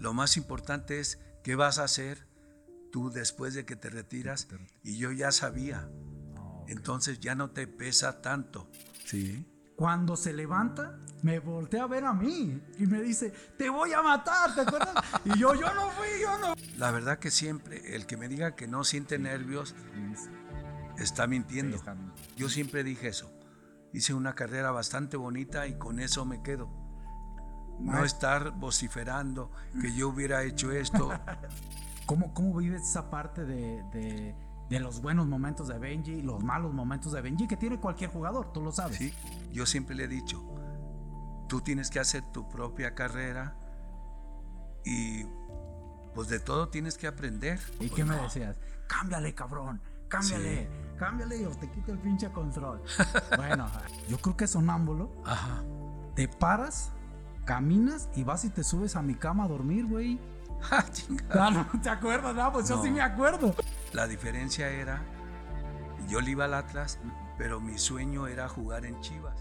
lo más importante es qué vas a hacer tú después de que te retiras. Y yo ya sabía. Entonces ya no te pesa tanto. Sí. Cuando se levanta, me voltea a ver a mí y me dice, te voy a matar, ¿te acuerdas? y yo, yo no fui, yo no. La verdad que siempre, el que me diga que no siente nervios, está mintiendo. está mintiendo. Yo siempre dije eso. Hice una carrera bastante bonita y con eso me quedo. No estar vociferando que yo hubiera hecho esto. ¿Cómo, cómo vives esa parte de, de- de los buenos momentos de Benji y los malos momentos de Benji que tiene cualquier jugador, tú lo sabes? ¿sí? Yo siempre le he dicho, tú tienes que hacer tu propia carrera y pues de todo tienes que aprender. ¿Y Pues qué me no. decías? Cámbiale, cabrón. Cámbiale. Cámbiale o te quito el pinche control. bueno, yo creo que sonámbulo. Ajá. Te paras, caminas y vas y te subes a mi cama a dormir, güey. Ah, chinga. Ah, no, ¿te acuerdas? No, pues yo No. sí me acuerdo. La diferencia era, yo le iba al Atlas, pero mi sueño era jugar en Chivas.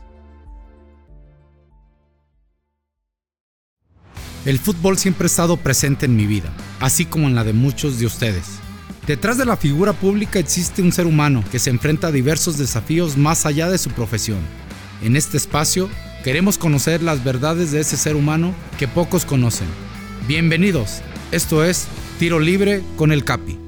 El fútbol siempre ha estado presente en mi vida, así como en la de muchos de ustedes. Detrás de la figura pública existe un ser humano que se enfrenta a diversos desafíos más allá de su profesión. En este espacio queremos conocer las verdades de ese ser humano que pocos conocen. Bienvenidos, esto es Tiro Libre con el Capi.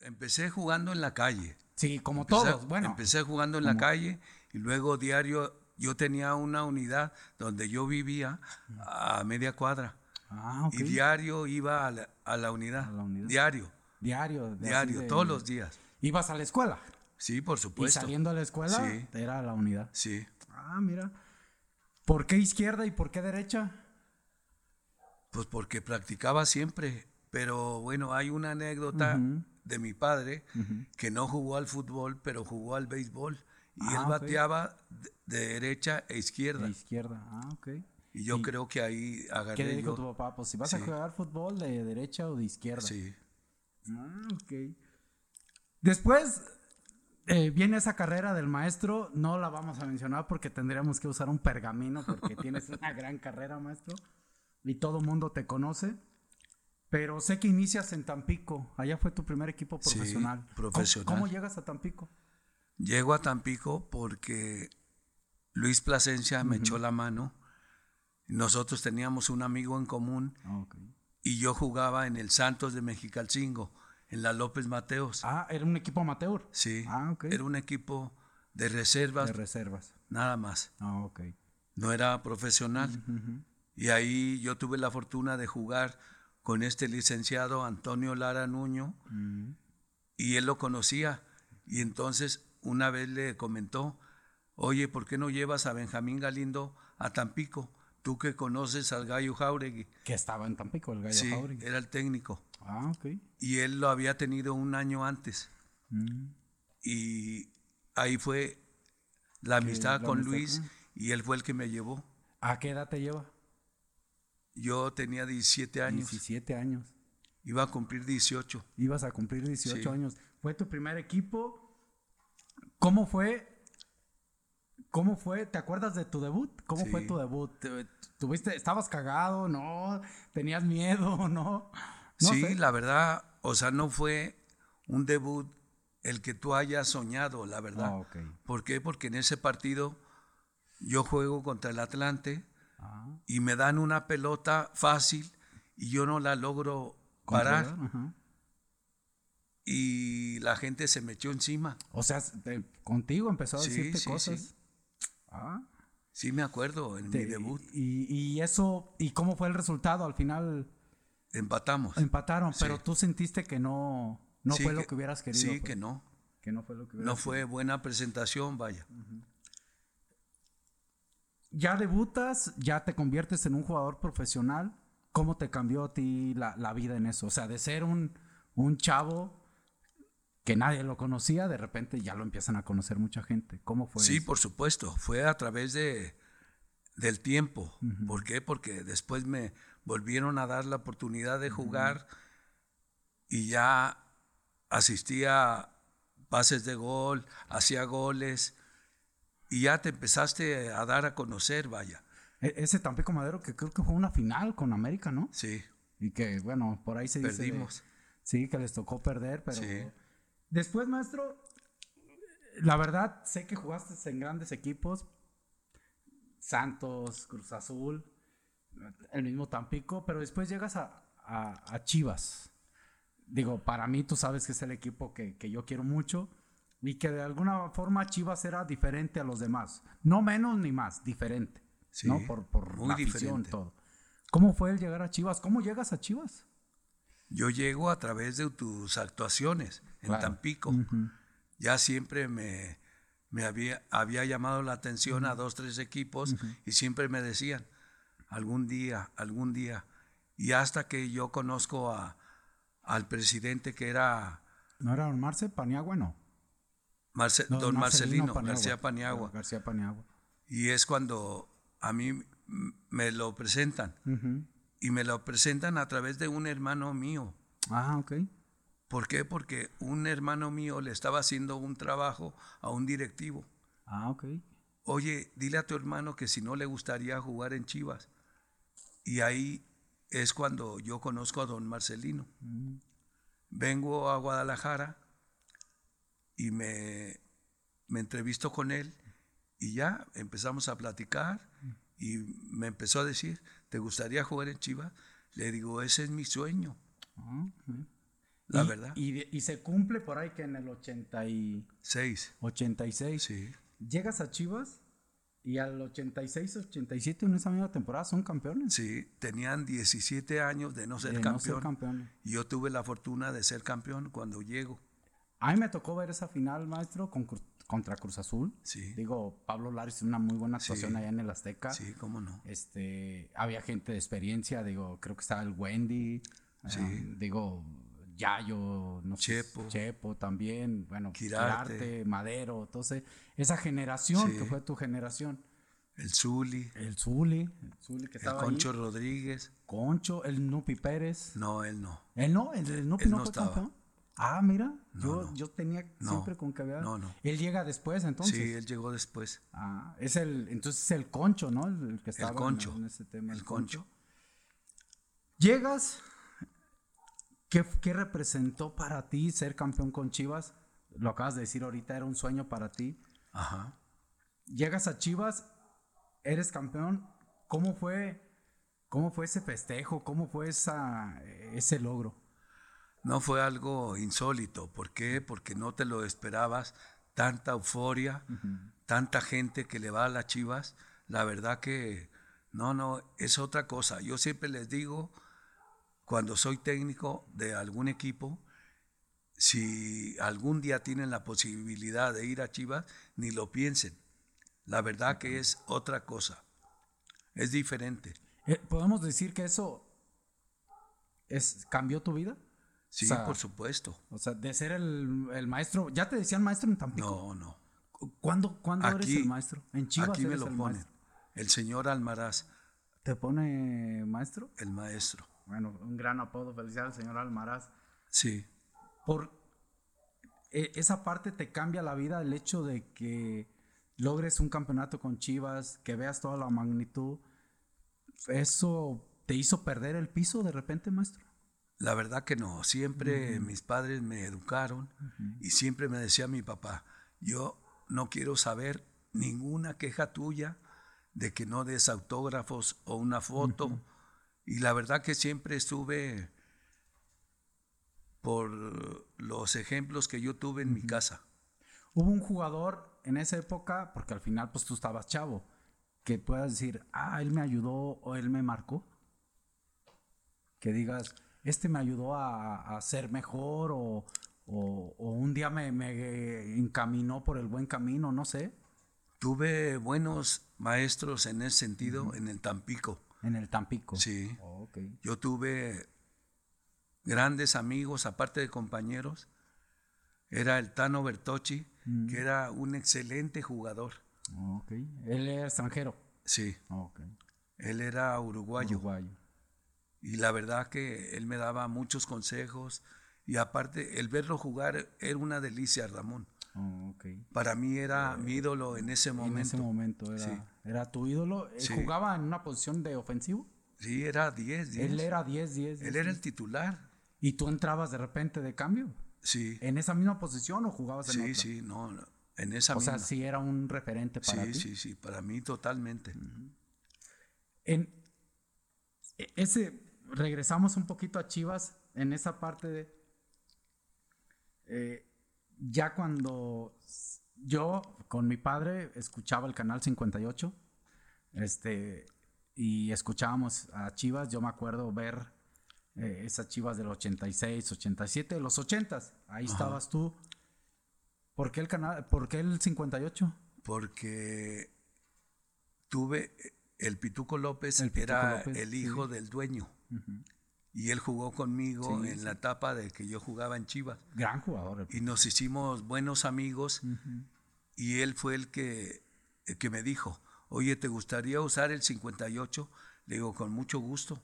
Empecé jugando en la calle. Sí, como Empecé- todos. Bueno, Empecé jugando en la calle y luego diario, yo tenía una unidad donde yo vivía a media cuadra. ah, ok. Y diario iba a la, a la unidad. A la unidad. Diario, Diario. de- diario, de- todos los días. Ibas a la escuela. Sí, por Y supuesto. saliendo a la escuela, Sí. era la unidad. Sí. Ah, mira. ¿Por qué izquierda y por qué derecha? Pues porque practicaba siempre. Pero bueno, hay una anécdota de mi padre que no jugó al fútbol, pero jugó al béisbol. Y Ah, él bateaba de, de derecha e izquierda. De izquierda. Ah, ok. Y yo creo que ahí ¿Qué agarré le dijo yo. tu papá? Pues si vas a jugar fútbol de derecha o de izquierda. Sí. Ah, ok. Después eh, viene esa carrera del maestro. No la vamos a mencionar porque tendríamos que usar un pergamino porque tienes una gran carrera, maestro. Y todo mundo te conoce. Pero sé que inicias en Tampico. Allá fue tu primer equipo Sí, profesional. ¿Cómo- profesional. ¿Cómo, llegas a Tampico? Llego a Tampico porque Luis Plasencia me echó la mano. Nosotros teníamos un amigo en común y yo jugaba en el Santos de Mexicalcingo, en la López Mateos. Ah, era un equipo amateur. Sí, Ah, ok. era un equipo de reservas, De reservas. nada más. Ah, ok. No era profesional. Y ahí yo tuve la fortuna de jugar con este licenciado Antonio Lara Nuño y él lo conocía. Y entonces una vez le comentó, oye, ¿por qué no llevas a Benjamín Galindo a Tampico? Tú que conoces al Gallo Jauregui. Que estaba en Tampico, el Gallo Sí, Jauregui. era el técnico. Ah, ok. Y él lo había tenido un año antes. Mm. Y ahí fue la amistad la con amistad Luis con- y él fue el que me llevó. ¿A qué edad te lleva? Yo tenía 17 años, 17 años. iba a cumplir 18. Ibas a cumplir 18 Sí. años. Fue tu primer equipo. ¿Cómo fue? ¿Cómo fue? ¿Te acuerdas de tu debut? ¿Cómo Sí. fue tu debut? ¿Te- ¿Tuviste, estabas cagado? ¿No? ¿Tenías miedo? ¿No? No sí, sé. la verdad, o sea, no fue un debut el que tú hayas soñado, la verdad. Ah. ¿Por qué? Porque en ese partido yo juego contra el Atlante Ah, y me dan una pelota fácil y yo no la logro parar y la gente se me echó encima. O sea, te- contigo empezó a Sí, decirte sí, cosas. sí. Ah. Sí me acuerdo en Te- mi debut. Y, y eso, ¿y cómo fue el resultado? Al final Empatamos. empataron, Sí. pero tú sentiste que no, no Sí, fue lo que- hubieras querido. Sí, pues. que no. Que no fue lo que hubieras No fue buena presentación, vaya. Ya debutas, ya te conviertes en un jugador profesional. ¿Cómo te cambió a ti la, la vida en eso? O sea, de ser un, un chavo que nadie lo conocía, de repente ya lo empiezan a conocer mucha gente. ¿Cómo fue? Sí, eso? por supuesto. Fue a través de, del tiempo. ¿Por qué? Porque después me volvieron a dar la oportunidad de jugar y ya asistía a pases de gol, hacía goles y ya te empezaste a dar a conocer, vaya. E- ese Tampico Madero que creo que fue una final con América, ¿no? Sí, Y que, bueno, por ahí se dice. de- sí, que les tocó perder, pero. Sí. Después, maestro, la verdad, sé que jugaste en grandes equipos. Santos, Cruz Azul, el mismo Tampico, pero después llegas a, a- a Chivas. Digo, para mí tú sabes que es el equipo que, que yo quiero mucho y que de alguna forma Chivas era diferente a los demás. No menos ni más, diferente. Sí, ¿no? Por, por muy la afición, diferente. todo. ¿Cómo fue el llegar a Chivas? ¿Cómo llegas a Chivas? Yo llego a través de tus actuaciones en Claro. Tampico. Ya siempre me, me había, había llamado la atención a dos, tres equipos y siempre me decían, algún día, algún día. Y hasta que yo conozco a, al presidente que era ¿No era Don Marce Paniagua? No. Marce- No, don Marcelino, Paniagua. García Paniagua. García Paniagua. Y es cuando a mí me lo presentan. Y me lo presentan a través de un hermano mío. Ah, ok. ¿Por qué? Porque un hermano mío le estaba haciendo un trabajo a un directivo. Ah, ok. Oye, dile a tu hermano que si no le gustaría jugar en Chivas. Y ahí es cuando yo conozco a don Marcelino. Vengo a Guadalajara y me, me entrevisto con él y ya empezamos a platicar y me empezó a decir, ¿te gustaría jugar en Chivas? Le digo, ese es mi sueño, la Y- verdad. Y, y se cumple por ahí que en el 80 y Seis. 86 Sí, llegas a Chivas y al 86, 87 en esa misma temporada son campeones. sí, tenían 17 años de no ser de campeón. no ser campeones. Y yo tuve la fortuna de ser campeón cuando llego. A mí me tocó ver esa final, maestro, con contra Cruz Azul. Sí. Digo, Pablo Laris una muy buena actuación Sí. allá en el Azteca. Sí, cómo no. Este, había gente de experiencia, digo, creo que estaba el Wendy, Sí. ah, digo, Yayo, no sé, Chepo. Chepo también, bueno, Quirarte. Quirarte, Madero, entonces, esa generación Sí. que fue tu generación, El Zuli, el Zuli, el Zuli que el estaba Concho ahí, Rodríguez. Concho, el Nupi Pérez, No, él no. él no, el, el Nupi Él no, no fue estaba. campeón. Ah, mira, No, yo, no. yo tenía siempre con que había. No, no. Él llega después, entonces. Sí, él llegó después. Ah, es el, entonces es el Concho, ¿no? El, el que estaba en- Concho. en, ese tema. El Concho. Llegas, ¿qué, ¿qué representó para ti ser campeón con Chivas? Lo acabas de decir ahorita, era un sueño para ti. Ajá. Llegas a Chivas, eres campeón. ¿Cómo fue, cómo fue ese festejo? ¿Cómo fue esa, ese logro? No fue algo insólito. ¿Por qué? Porque no te lo esperabas. Tanta euforia, tanta gente que le va a las chivas. La verdad que no, no, es otra cosa. Yo siempre les digo, cuando soy técnico de algún equipo, si algún día tienen la posibilidad de ir a Chivas, ni lo piensen. La verdad que es otra cosa. Es diferente. Eh, ¿Podemos decir que eso es, cambió tu vida? Sí, O sea, por supuesto. O sea, de ser el, el maestro, ya te decían maestro en Tampico. No, no. ¿Cuándo, cuándo eres el maestro? En Chivas Aquí me eres lo el ponen. maestro. El señor Almaraz, ¿Te pone maestro? el maestro. Bueno, un gran apodo. Felicidades al señor Almaraz. Sí, Por e- esa parte te cambia la vida el hecho de que logres un campeonato con Chivas, que veas toda la magnitud. ¿Eso te hizo perder el piso de repente, maestro? la verdad que no. Siempre mis padres me educaron y siempre me decía mi papá, yo no quiero saber ninguna queja tuya de que no des autógrafos o una foto. Y la verdad que siempre estuve por los ejemplos que yo tuve en mi casa. Hubo un jugador en esa época, porque al final pues tú estabas chavo, que puedas decir, ah, él me ayudó o él me marcó. Que digas, este me ayudó a, a ser mejor o, o- o un día me, me encaminó por el buen camino, no sé, Tuve buenos maestros en ese sentido en el Tampico. En el Tampico. Sí. Oh. Yo tuve grandes amigos, aparte de compañeros. Era el Tano Bertocci, que era un excelente jugador. Oh, ok. Él era extranjero. Sí, Oh, él era uruguayo. Uruguayo. Y la verdad que él me daba muchos consejos. Y aparte, el verlo jugar era una delicia, Ramón. Oh. Para mí era mi ídolo en ese momento. En ese momento era, Sí. era tu ídolo. Eh, Sí. ¿Jugaba en una posición de ofensivo? Sí, era 10, 10. Él era 10, 10. Él era el titular. ¿Y tú entrabas de repente de cambio? Sí, ¿En esa misma posición o jugabas en sí, otra? sí, no, no, en esa O sea, sí era un referente para sí, ti. sí, sí, para mí totalmente. En e- ese, regresamos un poquito a Chivas en esa parte de. eh, ya cuando yo con mi padre escuchaba el canal 58, este, y escuchábamos a Chivas, yo me acuerdo ver eh, esas Chivas del 86, 87, de los 80s, ahí estabas tú. ¿Por qué el canal, por qué el 58? Porque tuve, el Pituco López El Pituco era López, el hijo del dueño. Y él jugó conmigo en la etapa de que yo jugaba en Chivas. Gran jugador. Y nos hicimos buenos amigos. Y él fue el que, el que me dijo, oye, ¿te gustaría usar el 58? Le digo, con mucho gusto.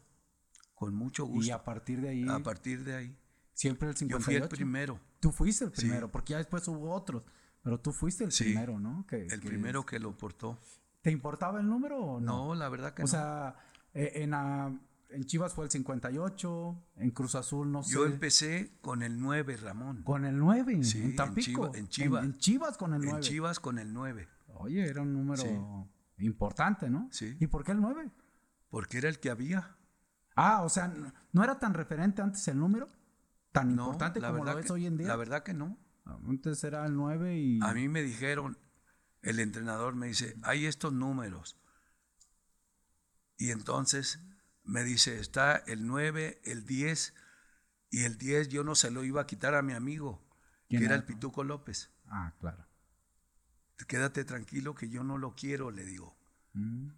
Con mucho gusto. Y a partir de ahí, a partir de ahí. siempre el Yo 58. fui el primero. Tú fuiste el primero, porque ya después hubo otros. Pero tú fuiste el primero, ¿no? Que- El que- primero que lo portó. ¿Te importaba el número o no? No, la verdad que o no. sea, eh, en, ah, en Chivas fue el 58, en Cruz Azul no sé. Yo empecé con el 9, Ramón. Con el 9, Sí, en en Tampico. Chiva- en Chivas. En, Chivas con el 9. En Chivas con el 9. Oye, era un número Sí. importante, ¿no? Sí. ¿Y por qué el 9? Porque era el que había. Ah, o sea, no, no era tan referente antes el número, tan No, importante la como verdad lo es que- hoy en día. La verdad que no. Antes era el 9 y... A mí me dijeron, el entrenador me dice, hay estos números. Y entonces me dice, está el 9, el 10, y el 10 yo no se lo iba a quitar a mi amigo, que ¿Quién era era? el Pituco López. Ah, claro. Quédate tranquilo que yo no lo quiero, le digo. Mm.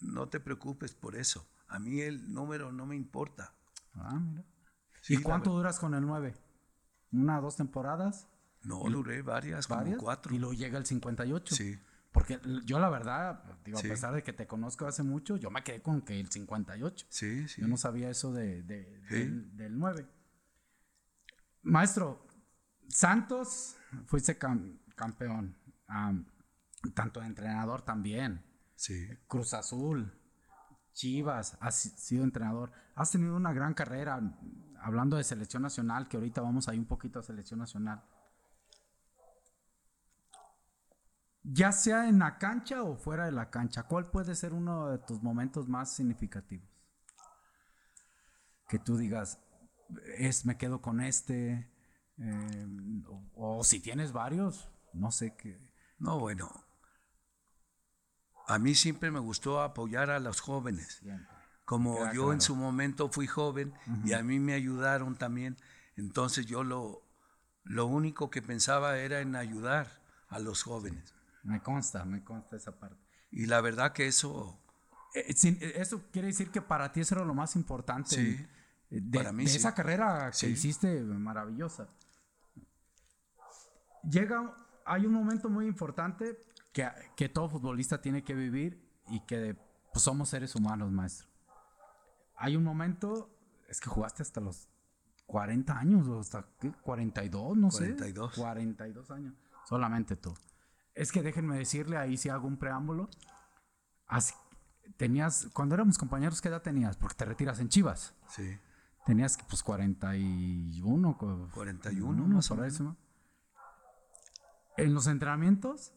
No te preocupes por eso. A mí el número no me importa. Ah, mira. Sí, ¿Y cuánto duras con el 9? ¿Una, dos temporadas? No, duré varias, como cuatro. Y luego llega el 58. Sí. Porque yo la verdad, digo, Sí. a pesar de que te conozco hace mucho, yo me quedé con que el 58. Sí, sí. Yo no sabía eso de, de- Sí. del, del 9. Maestro, Santos, fuiste cam- campeón. am, tanto de entrenador también. Sí. Cruz Azul, Chivas, has si- sido entrenador. Has tenido una gran carrera, hablando de selección nacional, que ahorita vamos ahí un poquito a selección nacional. Ya sea en la cancha o fuera de la cancha, ¿cuál puede ser uno de tus momentos más significativos? Que tú digas, es me quedo con este, eh, o, o si tienes varios, no sé qué. No, bueno. A mí siempre me gustó apoyar a los jóvenes. Siempre. Como Queda yo claro. en su momento fui joven y a mí me ayudaron también, entonces yo lo, lo único que pensaba era en ayudar a los jóvenes. Me consta, me consta esa parte. Y la verdad que eso, Eh, sin- eh, eso quiere decir que para ti eso era lo más importante Sí, eh, de, para mí de sí. esa carrera que Sí. hiciste maravillosa. Llega, hay un momento muy importante que, que todo futbolista tiene que vivir y que pues, somos seres humanos, maestro. Hay un momento, es que jugaste hasta los 40 años o hasta ¿qué? 42, no sé. 42. 42 años, solamente tú. Es que déjenme decirle ahí si hago un preámbulo. Así- tenías, cuando éramos compañeros, ¿qué edad tenías? Porque te retiras en Chivas. sí, Tenías pues 41, co- 41 uno, más o menos. En los entrenamientos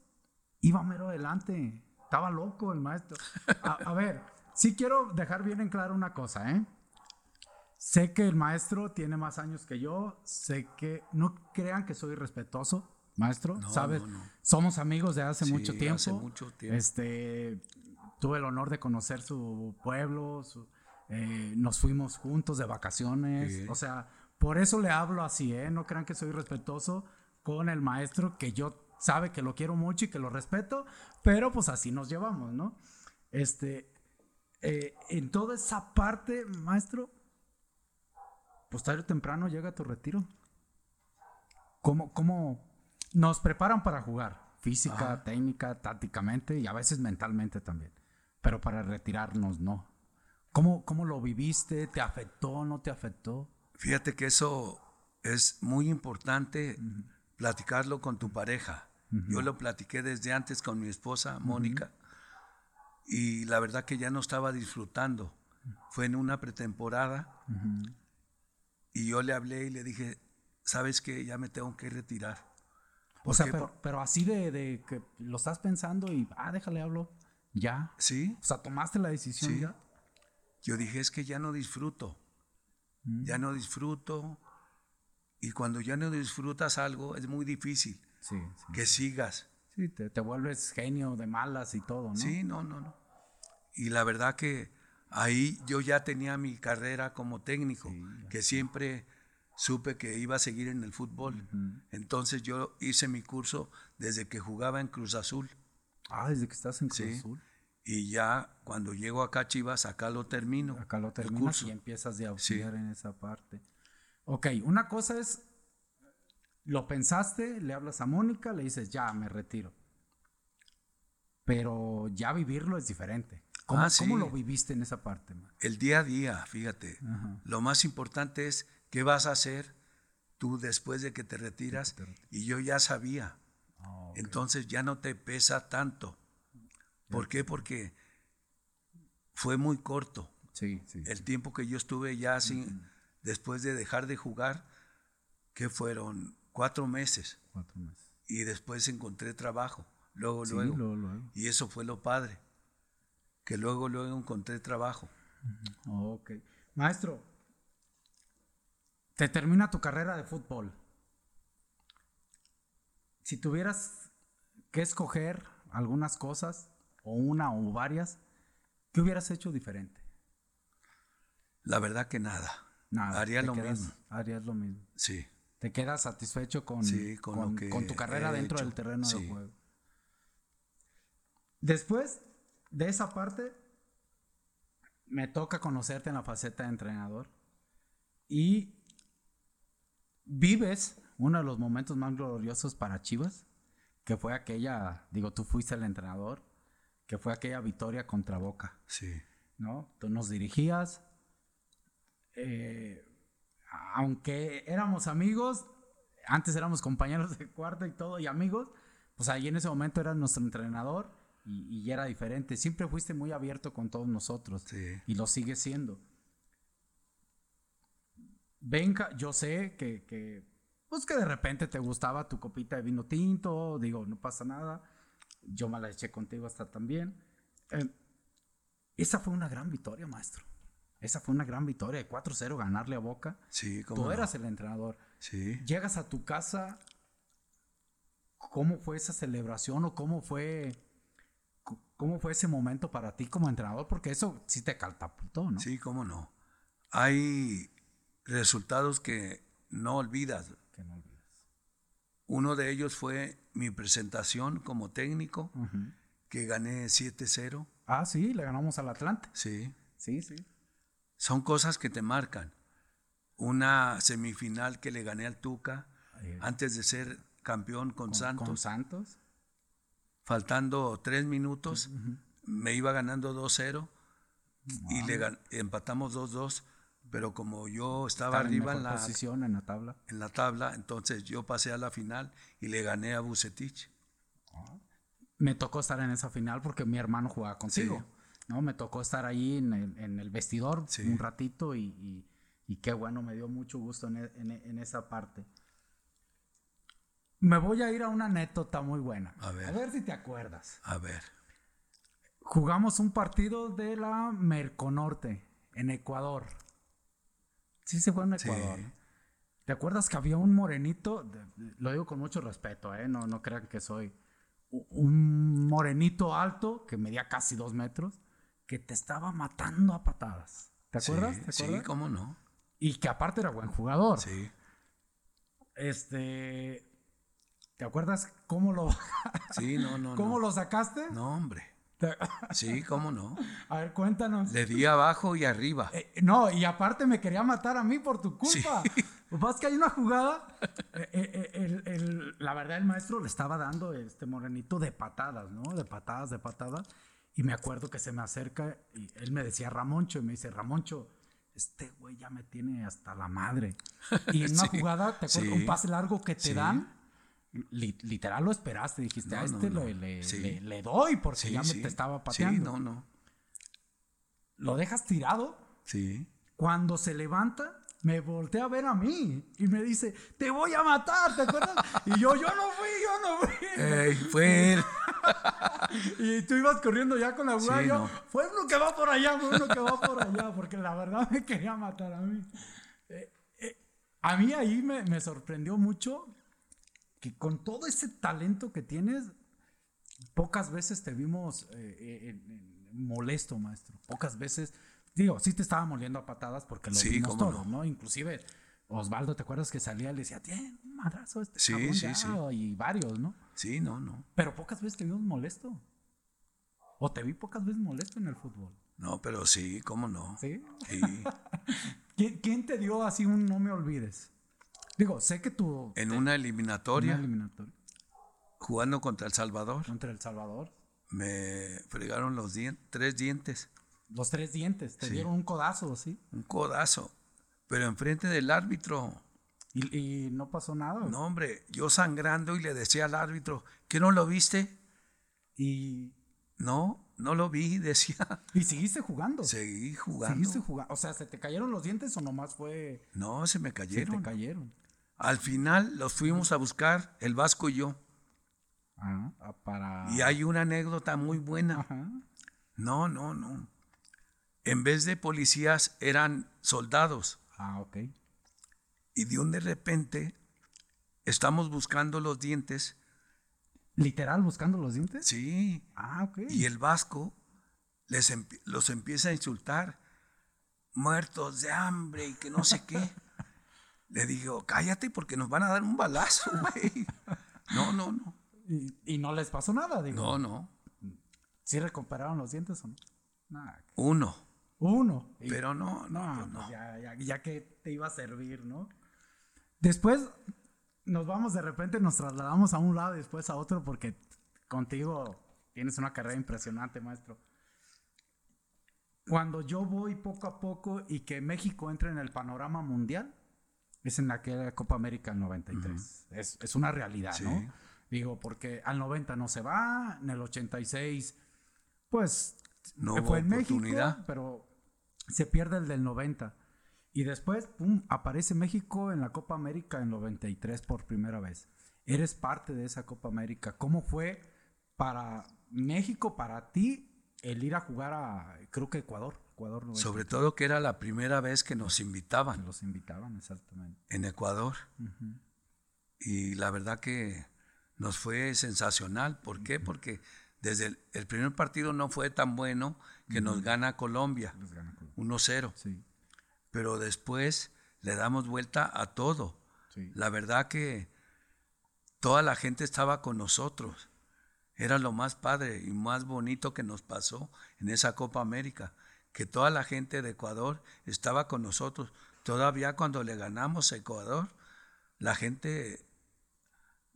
iba mero adelante. Estaba loco el maestro. A, a ver, sí quiero dejar bien en claro una cosa, ¿eh? Sé que el maestro tiene más años que yo. Sé que no crean que soy respetuoso, maestro. No, ¿Sabes? no, no. Somos amigos de hace Sí, mucho tiempo. hace mucho tiempo. Este, tuve el honor de conocer su pueblo. su- eh, nos fuimos juntos de vacaciones. Sí. O sea, por eso le hablo así, ¿eh? No crean que soy respetuoso con el maestro, que yo sabe que lo quiero mucho y que lo respeto, pero pues así nos llevamos, ¿no? Este, eh, en toda esa parte, maestro, pues tarde o temprano llega tu retiro. ¿Cómo, cómo nos preparan para jugar? Física, técnica, tácticamente y a veces mentalmente también. Pero para retirarnos, no. ¿Cómo, ¿Cómo lo viviste? ¿Te afectó? ¿No te afectó? Fíjate que eso es muy importante platicarlo con tu pareja. Yo lo platiqué desde antes con mi esposa, Mónica, y la verdad que ya no estaba disfrutando. Fue en una pretemporada y yo le hablé y le dije, sabes que ya me tengo que retirar. O sea, pero, así de, que lo estás pensando y, ah, déjale hablo, ya. Sí. O sea, tomaste la decisión ya. Yo dije, es que ya no disfruto. Mm. Ya no disfruto. Y cuando ya no disfrutas algo, es muy difícil que sigas. Sí, te, te, vuelves genio de malas y todo, ¿no? Sí, no, no, no. Y la verdad que ahí yo ya tenía mi carrera como técnico, que siempre supe que iba a seguir en el fútbol. Entonces yo hice mi curso desde que jugaba en Cruz Azul. Ah, desde que estás en Cruz Azul. Y ya cuando llego acá a Chivas, acá lo termino. Acá lo terminas y empiezas de auxiliar en esa parte. Ok, una cosa es, lo pensaste, le hablas a Mónica, le dices, ya, me retiro. Pero ya vivirlo es diferente. ¿Cómo, ah, lo viviste en esa parte? El día a día, fíjate. Lo más importante es ¿Qué vas a hacer tú después de que te retiras? Y yo ya sabía. Ah, Entonces ya no te pesa tanto. ¿Por qué? Porque fue muy corto. Sí, sí. El tiempo que yo estuve ya sin, después de dejar de jugar, que fueron cuatro meses. Cuatro meses. Y después encontré trabajo. Luego, luego. Y eso fue lo padre. Que luego, luego encontré trabajo. Ok. Maestro, te termina tu carrera de fútbol. Si tuvieras que escoger algunas cosas, o una o varias, ¿qué hubieras hecho diferente? La verdad que nada. Nada. Haría lo mismo. Harías lo mismo. Sí. ¿Te quedas satisfecho con, con, tu carrera dentro del terreno del juego? Después de esa parte, me toca conocerte en la faceta de entrenador. Y vives uno de los momentos más gloriosos para Chivas, que fue aquella, digo, tú fuiste el entrenador, que fue aquella victoria contra Boca. Sí. ¿No? Tú nos dirigías. Eh, aunque éramos amigos, antes éramos compañeros de cuarto y todo, y amigos, pues ahí en ese momento eras nuestro entrenador y, y era diferente. Siempre fuiste muy abierto con todos nosotros sí. y lo sigues siendo venga, yo sé que, que, pues que de repente te gustaba tu copita de vino tinto, digo, no pasa nada, yo me la eché contigo hasta también. Eh, esa fue una gran victoria, maestro. Esa fue una gran victoria de 4-0 ganarle a Boca. Sí, Tú eras el entrenador. Sí. Llegas a tu casa, ¿cómo fue esa celebración o cómo fue cómo fue ese momento para ti como entrenador? Porque eso sí te catapultó, ¿no? Sí, cómo no. Hay resultados que no olvidas. Uno de ellos fue mi presentación como técnico, que gané 7-0. Ah, sí, le ganamos al Atlante. Sí. Sí, sí. Son cosas que te marcan. Una semifinal que le gané al Tuca antes de ser campeón con, Santos. Con Santos. Faltando tres minutos, me iba ganando 2-0 y le empatamos 2-2 pero como yo estaba arriba en, la posición en la tabla. En la tabla, entonces yo pasé a la final y le gané a Bucetich. Ah. Me tocó estar en esa final porque mi hermano jugaba contigo. ¿no? Me tocó estar ahí en el, vestidor un ratito y, qué bueno, me dio mucho gusto e, en, esa parte. Me voy a ir a una anécdota muy buena. A ver. A ver si te acuerdas. A ver. Jugamos un partido de la Merconorte en Ecuador. Sí se fue en Ecuador. ¿Te acuerdas que había un morenito? Lo digo con mucho respeto, ¿eh? No, no crean que soy un morenito alto que medía casi dos metros que te estaba matando a patadas. ¿Te acuerdas? Sí, cómo no. Y que aparte era buen jugador. Sí. Este. ¿Te acuerdas cómo lo. sí, no, no. ¿Cómo lo sacaste? No, hombre. Sí, cómo no. A ver, cuéntanos. Le di abajo y arriba. Eh, no, y aparte me quería matar a mí por tu culpa. Sí. Pues que hay una jugada. Eh, eh, la verdad, el maestro le estaba dando este morenito de patadas, ¿no? De patadas, de patadas. Y me acuerdo que se me acerca y él me decía Ramoncho. Y me dice, Ramoncho, este güey ya me tiene hasta la madre. Y en una jugada, ¿te acuerdas? Un pase largo que te dan Li- literal lo esperaste, dijiste, No, a no, este no. Le, le- Sí. le- le doy porque Sí, ya me sí. te estaba Sí, pateando. no, no. Lo dejas tirado. Sí. Cuando se levanta, me voltea a ver a mí y me dice, te voy a matar, ¿te acuerdas? Y yo, yo no fui, yo no fui. Ey, fue él. Y tú ibas corriendo ya con la Sí, guaya. no. Fue uno que va por allá, fue uno que va por allá, porque la verdad me quería matar a mí. Eh, eh, a mí ahí me, me sorprendió mucho que con todo ese talento que tienes, pocas veces te vimos eh, eh, molesto, maestro. Pocas veces, digo, sí te estaba moliendo a patadas porque lo Sí, vimos todos, no. ¿no? Inclusive Osvaldo, ¿te acuerdas que salía y le decía, tiene un madrazo este Sí, cabrón sí, ya", sí. Y varios, ¿no? Sí, no, no. Pero pocas veces te vimos molesto. O te vi pocas veces molesto en el fútbol. No, pero sí, cómo no. ¿Sí? Sí. ¿Quién, quién te dio así un no me olvides? Digo, sé que tú. En una una eliminatoria, jugando contra El Salvador, contra El Salvador. me fregaron los dientes, tres dientes, Los tres dientes. Te Sí. dieron un codazo, ¿sí? un codazo. Pero enfrente del árbitro. Y, y no pasó nada. No, hombre, yo sangrando y le decía al árbitro, ¿qué no lo viste? Y, No, no lo vi, decía. y seguiste jugando. Seguí jugando. Seguiste jugando. O sea, ¿se te cayeron los dientes o nomás fue. No, se me Se cayeron. te cayeron. Al final los fuimos a buscar, el Vasco y yo. Ah, para. Y hay una anécdota muy buena. Ajá. No, no, no. En vez de policías eran soldados. Ah, ok. Y de un de repente estamos buscando los dientes. Literal buscando los dientes. Sí. Ah, ok. Y el Vasco les empie- los empieza a insultar. Muertos de hambre y que no sé qué. Le digo, cállate porque nos van a dar un balazo, güey. No, no, no. Y, y no les pasó nada, digo. No, no. ¿Sí recuperaron los dientes o no? Nada. Uno. Uno. Y- Pero no, no, no, pues no. pues ya, ya, ya que te iba a servir, ¿no? Después nos vamos de repente, nos trasladamos a un lado y después a otro porque contigo tienes una carrera impresionante, maestro. Cuando yo voy poco a poco y que México entra en el panorama mundial, es en aquella Copa América del 93. es, es una realidad, Sí. ¿no? Digo, porque al 90 no se va, en el 86, pues No fue hubo en México, pero se pierde el del 90. Y después, pum, aparece México en la Copa América en 93 por primera vez. Eres parte de esa Copa América. ¿Cómo fue para México, para ti, el ir a jugar a, creo que Ecuador? Ecuador 93. Sobre todo que era la primera vez que nos invitaban Los invitaban, exactamente. en Ecuador. Y la verdad que nos fue sensacional. ¿Por qué? Porque desde el, el primer partido no fue tan bueno que nos gana Colombia, Colombia. 1-0. Sí, Pero después le damos vuelta a todo. sí. La verdad que toda la gente estaba con nosotros. Era lo más padre y más bonito que nos pasó en esa Copa América, que toda la gente de Ecuador estaba con nosotros. Todavía cuando le ganamos a Ecuador, la gente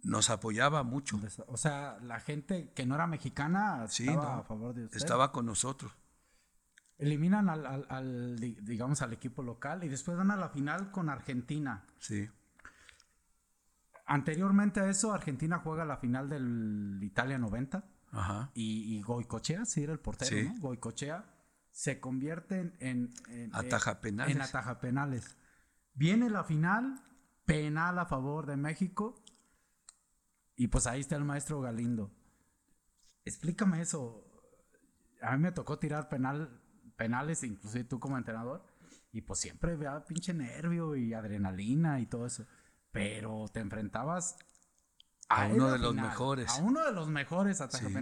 nos apoyaba mucho. O sea, la gente que no era mexicana Sí, estaba no, a favor de usted. estaba con nosotros. Eliminan al, al- al, di- digamos, al equipo local y después van a la final con Argentina. Sí, Anteriormente a eso, Argentina juega la final del Italia 90 ajá. y, y Goicochea, sí era el portero, Sí. ¿no? Goicochea se convierte en... en, en- Ataja en- penales. En ataja penales. Viene la final, penal a favor de México y pues ahí está el maestro Galindo. Explícame eso. A mí me tocó tirar penal, penales, inclusive tú como entrenador, y pues siempre vea pinche nervio y adrenalina y todo eso. Pero te enfrentabas A uno de los mejores. A uno de los mejores ataja Sí.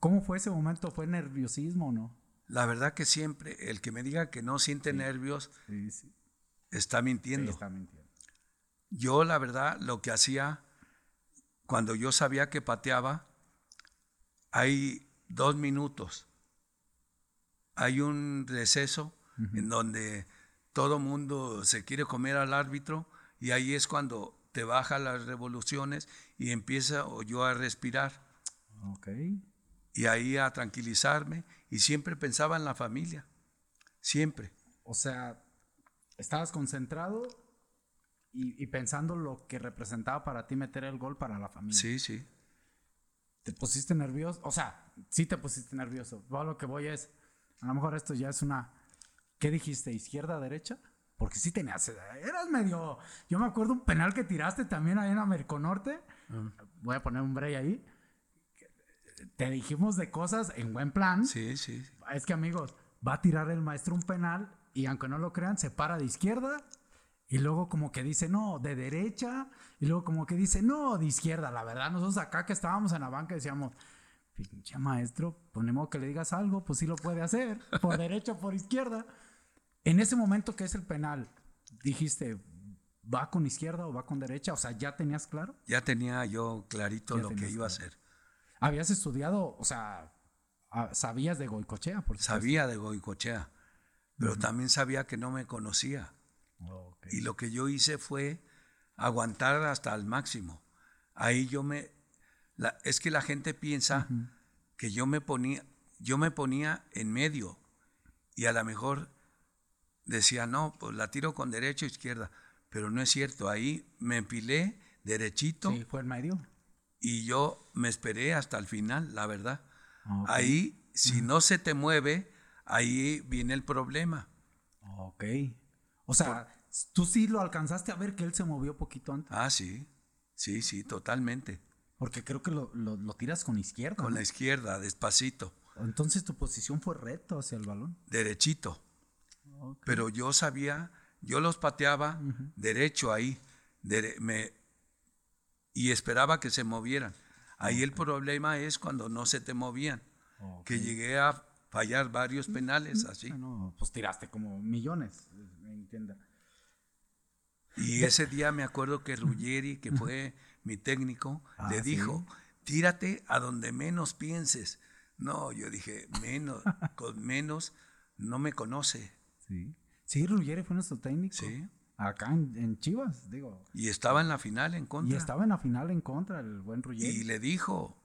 ¿Cómo fue ese momento? ¿Fue nerviosismo o no? La verdad que siempre el que me diga que no siente nervios Sí, sí. está mintiendo. Sí, está mintiendo. Yo, la verdad, lo que hacía cuando yo sabía que pateaba, hay dos minutos. Hay un receso en donde todo mundo se quiere comer al árbitro y ahí es cuando te baja las revoluciones y empieza yo a respirar Ok. Y ahí a tranquilizarme y siempre pensaba en la familia, siempre. O sea, estabas concentrado y, y pensando lo que representaba para ti meter el gol para la familia. Sí, sí. ¿Te pusiste nervioso? O sea, sí te pusiste nervioso. A lo que voy es, a lo mejor esto ya es una... ¿Qué dijiste? ¿Izquierda, derecha? Porque sí tenías... Eras medio... Yo me acuerdo un penal que tiraste también ahí en Americonorte. Voy a poner un break ahí. Te dijimos de cosas en buen plan. Sí, sí. Es que amigos, va a tirar el maestro un penal y aunque no lo crean, se para de izquierda y luego como que dice, no, de derecha. Y luego como que dice, no, de izquierda. La verdad, nosotros acá que estábamos en la banca decíamos, pinche maestro, ponemos que le digas algo, pues sí lo puede hacer. Por derecha o por izquierda. En ese momento que es el penal, dijiste, ¿va con izquierda o va con derecha? O sea, ¿ya tenías claro? Ya tenía yo clarito Ya lo que iba a hacer. Habías estudiado, o sea, ah, sabías de Goicochea, por supuesto. Sabía de Goicochea, pero también sabía que no me conocía. Y lo que yo hice fue aguantar hasta el máximo. Ahí yo me... la- es que la gente piensa que yo me ponía, yo me ponía en medio y a lo mejor decía, no, pues la tiro con derecha o izquierda, pero no es cierto. Ahí me empilé derechito Sí, fue en medio. Y yo me esperé hasta el final, la verdad. Ah. Ahí, si no se te mueve, ahí viene el problema. Ok. O sea, tú sí lo alcanzaste a ver que él se movió poquito antes. Ah, sí, sí, sí, totalmente. Porque creo que lo, lo- lo tiras con izquierda. Con ¿no? la izquierda, despacito, Entonces tu posición fue recto hacia el balón. derechito. Pero yo sabía, yo los pateaba derecho ahí, dere- me, y esperaba que se movieran. Ahí el problema es cuando no se te movían, que llegué a fallar varios penales así. Bueno, pues tiraste como millones, me entienda. Y ese día me acuerdo que Ruggeri, que fue mi técnico, Ah, le ¿sí? dijo, tírate a donde menos pienses. No, yo dije, menos, con menos no me conoce. Sí. Sí, Ruggeri fue nuestro técnico. Sí. Acá en, en Chivas, digo. Y estaba en la final en Y contra. estaba en la final en contra el buen Ruggeri. Y le dijo,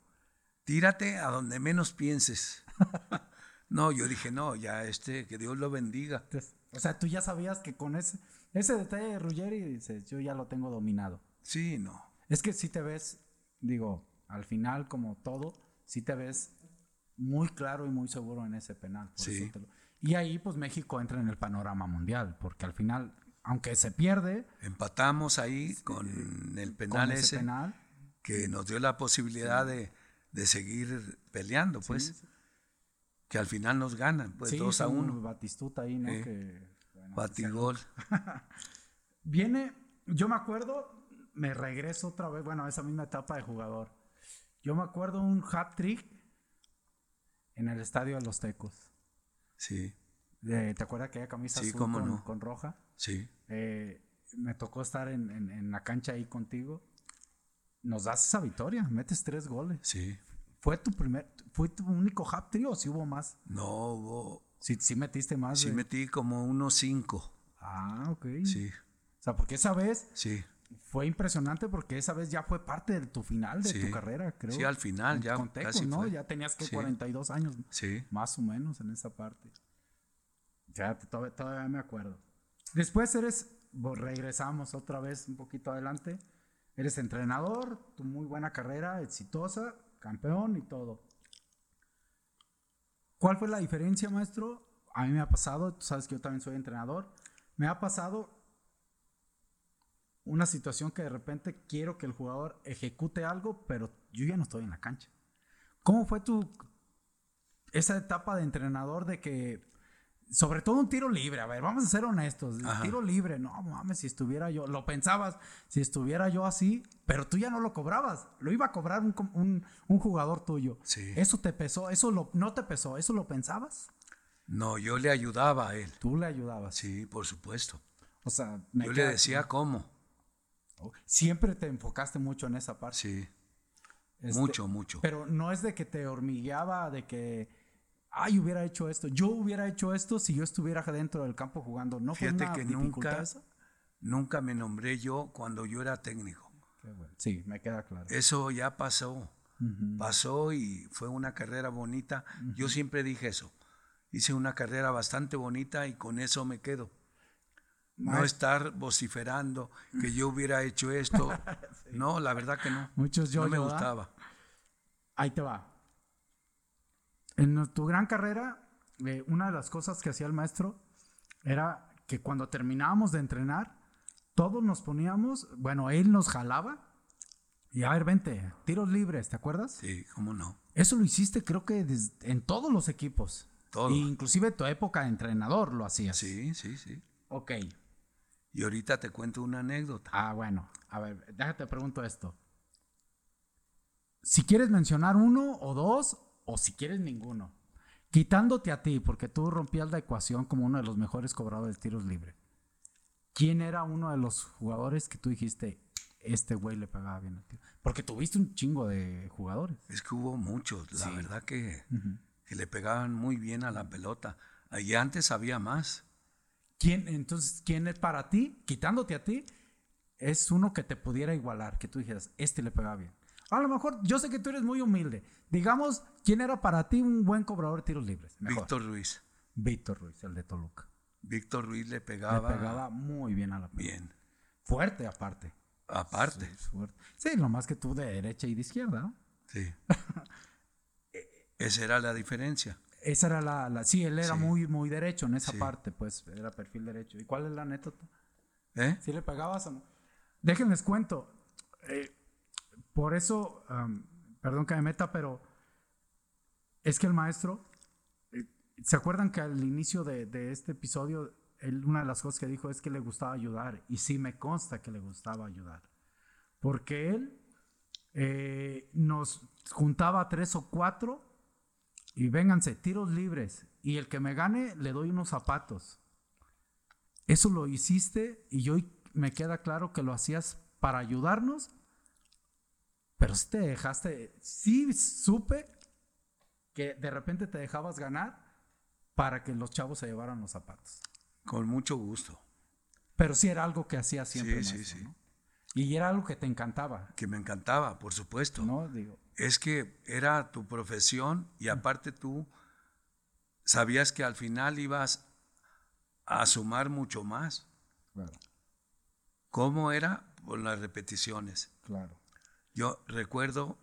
tírate a donde menos pienses. no, yo dije, no, ya este, que Dios lo bendiga. Entonces, o sea, tú ya sabías que con ese, ese detalle de Ruggeri dices, yo ya lo tengo dominado. Sí, no. Es que si te ves, digo, al final como todo, si te ves muy claro y muy seguro en ese penal. por Sí. eso te lo- y ahí pues México entra en el panorama mundial, porque al final, aunque se pierde Empatamos ahí con el con penal ese ese, penal, que nos dio la posibilidad de, de seguir peleando, pues. Que al final nos ganan, pues sí, 2 a fue un 1. Batistuta ahí, ¿no? Que, bueno, Batigol. Viene, yo me acuerdo, me regreso otra vez, bueno, a esa misma etapa de jugador. Yo me acuerdo un hat trick en el estadio de los Tecos. Sí, ¿Te acuerdas que había camisa Sí, azul cómo con, no. con roja? sí. Eh, me tocó estar en, en- en la cancha ahí contigo. Nos das esa victoria, metes tres goles. Sí. ¿Fue tu primer, fue tu único hat trick o si hubo más? No hubo. Sí, sí metiste más. Sí de- metí como unos 5. Ah, ok. Sí, O sea, porque esa vez sí. fue impresionante porque esa vez ya fue parte de tu final de Sí. tu carrera, creo. Sí, al final ya Con casi ¿no? fue. Ya tenías que Sí. 42 años, Sí. más o menos en esa parte. Ya todavía, me acuerdo. Después eres, regresamos otra vez un poquito adelante. Eres entrenador, tu muy buena carrera, exitosa, campeón y todo. ¿Cuál fue la diferencia, maestro? A mí me ha pasado, tú sabes que yo también soy entrenador. Me ha pasado una situación que de repente quiero que el jugador ejecute algo, pero yo ya no estoy en la cancha. ¿Cómo fue tu esa etapa de entrenador de que sobre todo un tiro libre, a ver, vamos a ser honestos, el tiro libre, no mames, si estuviera yo, lo pensabas, si estuviera yo así, pero tú ya no lo cobrabas, lo iba a cobrar un, un- un jugador tuyo. Sí. Eso te pesó, eso lo, no te pesó, eso lo pensabas, No, yo le ayudaba a él. tú le ayudabas. Sí, por supuesto. O sea, me Yo le decía cómo. claro. siempre te enfocaste mucho en esa parte. Sí, Este, mucho, mucho. Pero no es de que te hormigueaba, de que, ay, hubiera hecho esto. Yo hubiera hecho esto si yo estuviera dentro del campo jugando. No fue Fíjate una que dificultad nunca, esa? nunca me nombré yo cuando yo era técnico. Sí, me queda claro. Eso ya pasó. Pasó y fue una carrera bonita. Yo siempre dije eso. Hice una carrera bastante bonita y con eso me quedo. No estar vociferando que yo hubiera hecho esto. No, la verdad que no. Muchos yo No me gustaba. Ahí te va. En tu gran carrera, eh, una de las cosas que hacía el maestro era que cuando terminábamos de entrenar, todos nos poníamos, bueno, él nos jalaba y a ver, vente, tiros libres, ¿te acuerdas? Sí, cómo no. Eso lo hiciste creo que en todos los equipos. Todo. Inclusive tu época de entrenador lo hacías. Sí, sí, sí. Ok. Y ahorita te cuento una anécdota. Ah, bueno. A ver, déjate pregunto esto. Si quieres mencionar uno o dos, o si quieres ninguno. Quitándote a ti, porque tú rompías la ecuación como uno de los mejores cobradores de tiros libres. ¿Quién era uno de los jugadores que tú dijiste, este güey le pegaba bien al tiro? Porque tuviste un chingo de jugadores. Es que hubo muchos, la Sí. verdad que, que le pegaban muy bien a la pelota. Allí antes había más. ¿Quién, entonces, quién es para ti, quitándote a ti, es uno que te pudiera igualar, que tú dijeras, este le pegaba bien? A lo mejor, yo sé que tú eres muy humilde. Digamos, ¿quién era para ti un buen cobrador de tiros libres? Mejor. Víctor Ruiz. Víctor Ruiz, el de Toluca. Víctor Ruiz le Le pegaba, pegaba muy bien a la pelota. bien. Fuerte aparte. Aparte, Sí, fuerte. Sí, lo más que tú de derecha y de izquierda, ¿no? sí. Esa era la diferencia. Esa era la, la- sí, él era Sí. muy, muy derecho en esa Sí. parte, pues era perfil derecho. ¿Y cuál es la anécdota? ¿Eh? ¿Sí le pegabas o no? Déjenles cuento. eh, por eso, am, perdón que me meta, pero es que el maestro, eh, ¿se acuerdan que al inicio de, de este episodio, él, una de las cosas que dijo es que le gustaba ayudar? Y sí me consta que le gustaba ayudar. Porque él eh, nos juntaba tres o cuatro y vénganse, tiros libres. Y el que me gane, le doy unos zapatos. Eso lo hiciste y hoy me queda claro que lo hacías para ayudarnos, pero sí te dejaste, sí supe que de repente te dejabas ganar para que los chavos se llevaran los zapatos. Con mucho gusto. Pero sí era algo que hacías siempre. Sí, sí, sí. ¿no? Y era algo que te encantaba, Que me encantaba, por supuesto. ¿no? Digo, Es que era tu profesión y aparte tú sabías que al final ibas a sumar mucho más. claro, ¿Cómo era? Por las repeticiones. claro. Yo recuerdo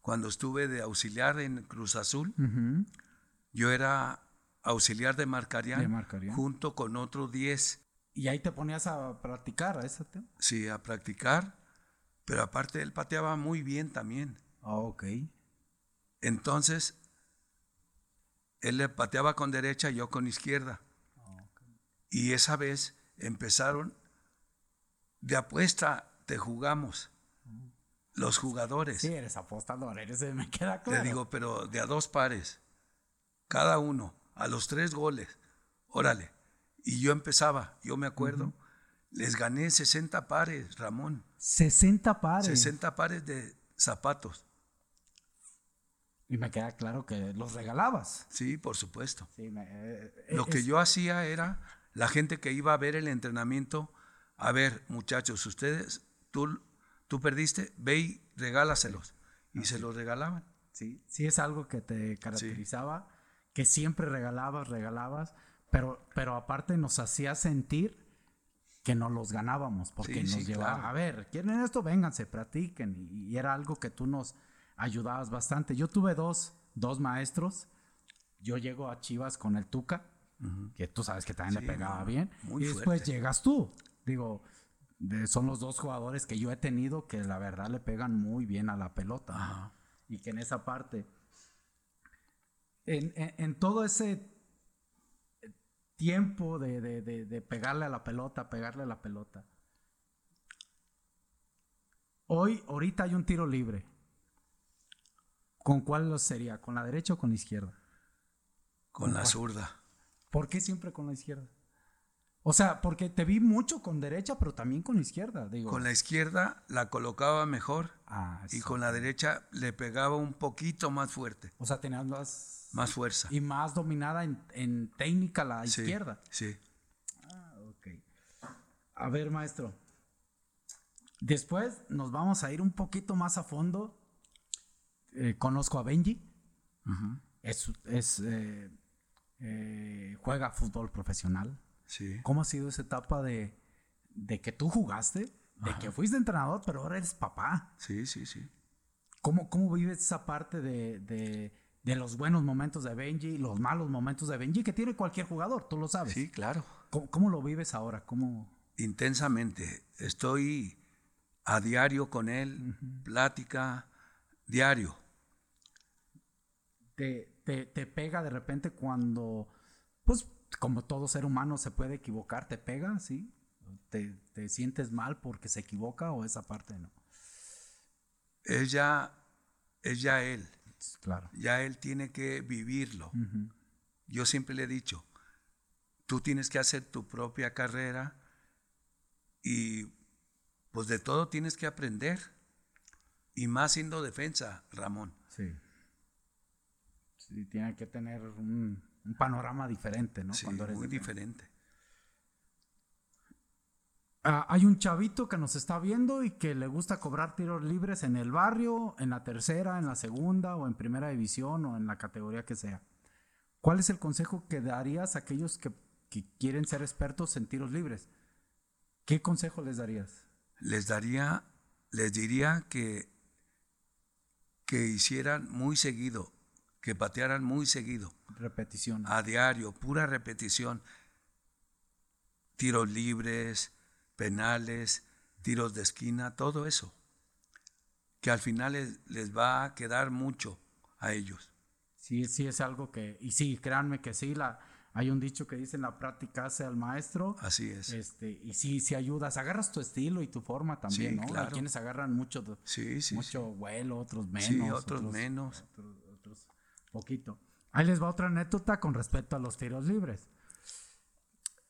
cuando estuve de auxiliar en Cruz Azul, yo era auxiliar de Marcarián, junto con otros 10, Y ahí te ponías a practicar a ese tema. sí, a practicar, pero aparte él pateaba muy bien también. Ah, ok. Entonces, él le pateaba con derecha, yo con izquierda. Y esa vez empezaron, de apuesta te jugamos, los jugadores. Sí, eres apostador, eres, me queda claro. Le digo, pero de a dos pares, cada uno, a los tres goles, órale. Y yo empezaba, yo me acuerdo, les gané 60 pares, Ramón, 60 pares. 60 pares de zapatos. Y me queda claro que los regalabas. Sí, por supuesto. Sí, me- eh, Lo que yo hacía era, la gente que iba a ver el entrenamiento, a ver, muchachos, ustedes, tú, tú perdiste, ve y regálaselos. Y se los regalaban. Sí, sí es algo que te caracterizaba, que siempre regalabas, regalabas, pero, pero aparte nos hacía sentir que nos los ganábamos, porque Sí, nos sí, llevaba, claro. a ver, ¿quieren esto? Vénganse, practiquen. Y, y era algo que tú nos ayudabas bastante. Yo tuve dos, dos maestros. Yo llego a Chivas con el Tuca, que tú sabes que también le pegaba no, bien. muy y después fuerte. llegas tú. Digo, de- son los dos jugadores que yo he tenido que la verdad le pegan muy bien a la pelota. Y que en esa parte, en, en- en todo ese tiempo de, de- de- de pegarle a la pelota, pegarle a la pelota. Hoy, ahorita hay un tiro libre. ¿Con cuál lo sería? ¿Con la derecha o con la izquierda? Con la zurda. ¿Por qué siempre con la izquierda? O sea, porque te vi mucho con derecha, pero también con la izquierda. Digo, Con la izquierda la colocaba mejor Ah, y con la derecha le pegaba un poquito más fuerte, O sea, tenías más, más fuerza. y más dominada en, en técnica la Sí, izquierda. Sí. Ah, ok. A ver, maestro. Después nos vamos a ir un poquito más a fondo. Eh, conozco a Benji. Es, es, eh, eh, juega fútbol profesional. Sí. ¿Cómo ha sido esa etapa de, de que tú jugaste, de que fuiste entrenador, pero ahora eres papá? Sí, sí, sí. ¿Cómo, cómo vives esa parte de, de, de los buenos momentos de Benji, los malos momentos de Benji que tiene cualquier jugador, tú lo sabes? Sí, claro. ¿Cómo, cómo lo vives ahora? ¿Cómo? Intensamente. Estoy a diario con él, plática, diario. te, te, te pega de repente cuando, pues como todo ser humano se puede equivocar, te pega, ¿sí? ¿Te, te sientes mal porque se equivoca o esa parte no? Es ya, es ya él. Claro. Ya él tiene que vivirlo. Yo siempre le he dicho, tú tienes que hacer tu propia carrera y pues de todo tienes que aprender. Y más siendo defensa, Ramón. Sí. Sí, tiene que tener un, un panorama diferente, ¿no? Sí, Cuando eres muy diferente. Ah, hay un chavito que nos está viendo y que le gusta cobrar tiros libres en el barrio, en la tercera, en la segunda o en primera división o en la categoría que sea. ¿Cuál es el consejo que darías a aquellos que, que quieren ser expertos en tiros libres? ¿Qué consejo les darías? Les daría, les diría que, que hicieran muy seguido, que patearan muy seguido, Repetición. a diario, pura repetición. Tiros libres, penales, tiros de esquina, todo eso. Que al final les, les va a quedar mucho a ellos. Sí, sí es algo que, y sí, créanme que sí, la, hay un dicho que dice en la práctica hace al maestro. Así es. Este, y sí, sí ayudas, agarras tu estilo y tu forma también, Sí, ¿no? Hay claro. quienes agarran mucho, Sí, sí, mucho vuelo, otros menos. Sí, otros menos. Otros poquito. Ahí les va otra anécdota con respecto a los tiros libres.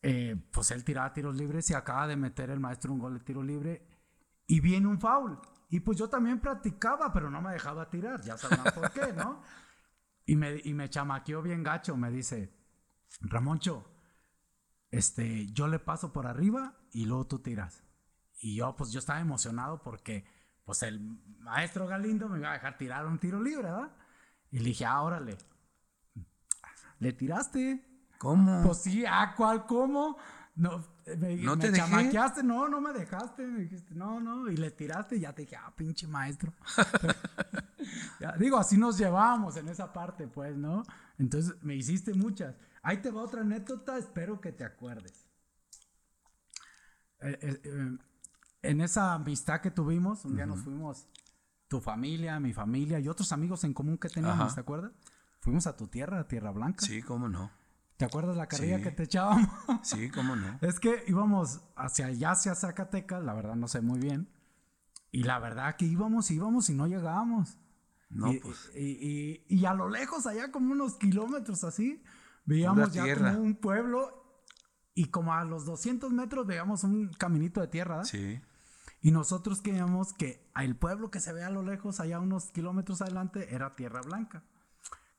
Eh, pues él tiraba tiros libres y acaba de meter el maestro un gol de tiro libre y viene un foul. Y pues yo también practicaba, pero no me dejaba tirar, ya sabrán por qué, ¿no? Y me, y me chamaqueó bien gacho, me dice, Ramoncho, este, yo le paso por arriba y luego tú tiras. Y yo, pues yo estaba emocionado porque, pues el maestro Galindo me iba a dejar tirar un tiro libre, ¿verdad? Y le dije, ah, órale. ¿Le tiraste? ¿Cómo? Pues sí, ¿a cuál? ¿Cómo? No, me, ¿No me te dejé? chamaqueaste, no, no me dejaste, me dijiste, no, no, y le tiraste y ya te dije, ah, pinche maestro. Ya, digo, así nos llevábamos en esa parte, pues, ¿no? Entonces, me hiciste muchas. Ahí te va otra anécdota, espero que te acuerdes. Eh, eh, eh, en esa amistad que tuvimos, un día nos fuimos, tu familia, mi familia y otros amigos en común que teníamos, Ajá. ¿te acuerdas? Fuimos a tu tierra, a Tierra Blanca. Sí, cómo no. ¿Te acuerdas la carrilla Sí. que te echábamos? Sí, cómo no. es que íbamos hacia allá, hacia Zacatecas, la verdad no sé muy bien. Y la verdad que íbamos, íbamos y no llegábamos. No, y, pues. y, y- y a lo lejos, allá como unos kilómetros así, veíamos ya como un pueblo y como a los 200 metros veíamos un caminito de tierra. ¿verdad? Sí, Y nosotros creíamos que el pueblo que se ve a lo lejos, allá unos kilómetros adelante, era Tierra Blanca.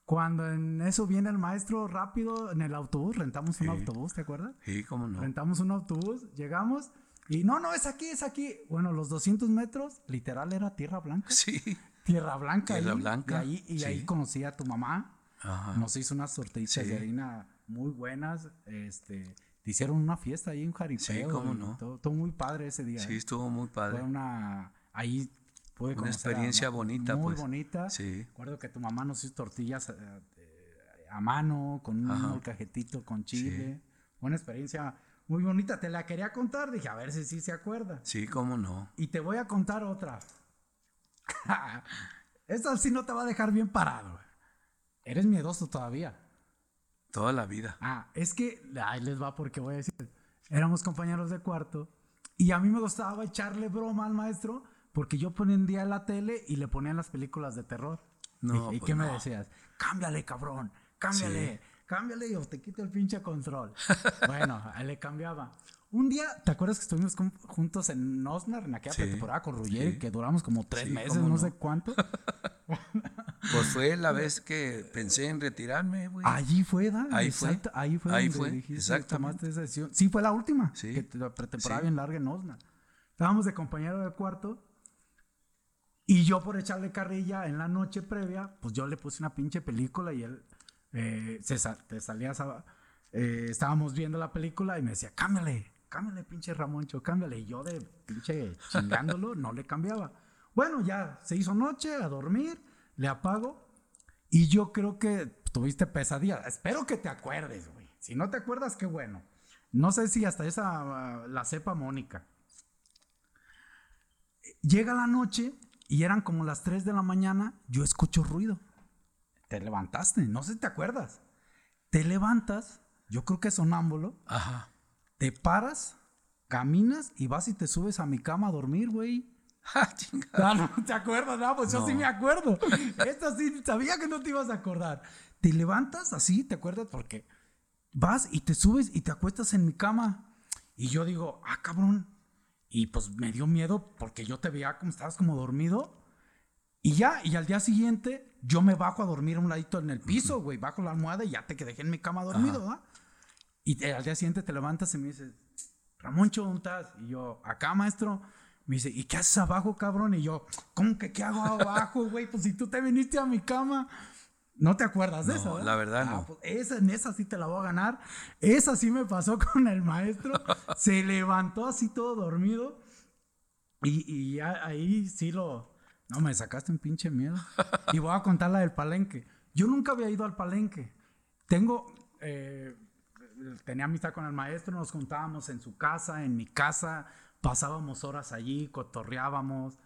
Cuando en eso viene el maestro rápido en el autobús, rentamos un Sí. autobús, ¿te acuerdas? sí, cómo no. Rentamos un autobús, llegamos y no, no, es aquí, es aquí. Bueno, los 200 metros, literal era Tierra Blanca. Sí. Tierra Blanca. Tierra ahí, Blanca, Y ahí, y sí. ahí conocí a tu mamá. Ajá. Nos hizo unas tortillitas Sí. de harina muy buenas. Este, te hicieron una fiesta ahí en Jaripeo. Sí, cómo no. Todo, todo muy padre ese día. Sí, ¿eh? estuvo muy Fue padre. una. Ahí pude Una experiencia bonita, Muy pues. bonita. Sí. Recuerdo que tu mamá nos hizo tortillas eh, eh, a mano, con un Ajá. molcajetito con chile. Una experiencia muy bonita. Te la quería contar. Dije, a ver si sí se acuerda. Sí, cómo no. Y te voy a contar otra. Esta sí no te va a dejar bien parado. Eres miedoso todavía. Toda la vida. Ah, es que, ahí les va porque voy a decir, éramos compañeros de cuarto y a mí me gustaba echarle broma al maestro porque yo ponía un día la tele y le ponían las películas de terror. No, ¿Y, pues qué me no. decías? Cámbiale, cabrón, cámbiale, cámbiale o te quito el pinche control. bueno, le cambiaba. Un día, ¿te acuerdas que estuvimos con- juntos en Osnar en aquella Sí, temporada con Ruggeri sí. que duramos como tres Sí, meses, no, no. sé cuánto? Pues fue la vez que pensé en retirarme, güey. Allí fue, ¿da? Ahí fue. Exacto, Ahí fue. Ahí donde fue, dijiste, exactamente. tomaste esa decisión. Sí, fue la última. Sí. Que la pretemporada Sí. bien larga en Osna. Estábamos de compañero de cuarto. Y yo, por echarle carrilla en la noche previa, pues yo le puse una pinche película y él eh, se sa- te salía eh, estábamos viendo la película y me decía, cámbiale, cámbiale, pinche Ramoncho, cámbiale. Y yo de pinche chingándolo, no le cambiaba. Bueno, ya se hizo noche, a dormir, le apago. Y yo creo que tuviste pesadilla. Espero que te acuerdes, güey. Si no te acuerdas, qué bueno. No sé si hasta esa ah, la sepa Mónica. Llega la noche y eran como las 3 de la mañana, yo escucho ruido. Te levantaste, no sé si te acuerdas. Te levantas, yo creo que es sonámbulo, Ajá. te paras, caminas y vas y te subes a mi cama a dormir, güey. Ah, chinga. Ah, no, ¿te acuerdas? No, pues yo sí No. me acuerdo. Esta sí, sabía que no te ibas a acordar. Te levantas así, ¿te acuerdas? Porque vas y te subes y te acuestas en mi cama. Y yo digo, ah, cabrón. Y pues me dio miedo porque yo te veía como estabas como dormido. Y ya, y al día siguiente yo me bajo a dormir a un ladito en el piso, güey. Bajo la almohada y ya te quedé en mi cama dormido, ¿verdad? Y te- al día siguiente te levantas y me dices, Ramoncho, ¿dónde estás? Y yo, acá, maestro. Me dice, ¿y qué haces abajo, cabrón? Y yo, ¿cómo que qué hago abajo, güey? Pues si tú te viniste a mi cama. No te acuerdas de No, eso, la verdad Ah, no. pues esa, en esa sí te la voy a ganar. Esa sí me pasó con el maestro. Se levantó así todo dormido. Y, y ya ahí sí lo... No, me sacaste un pinche miedo. Y voy a contar la del palenque. Yo nunca había ido al palenque. Tengo... eh, tenía amistad con el maestro, nos juntábamos en su casa, en mi casa, pasábamos horas allí, cotorreábamos.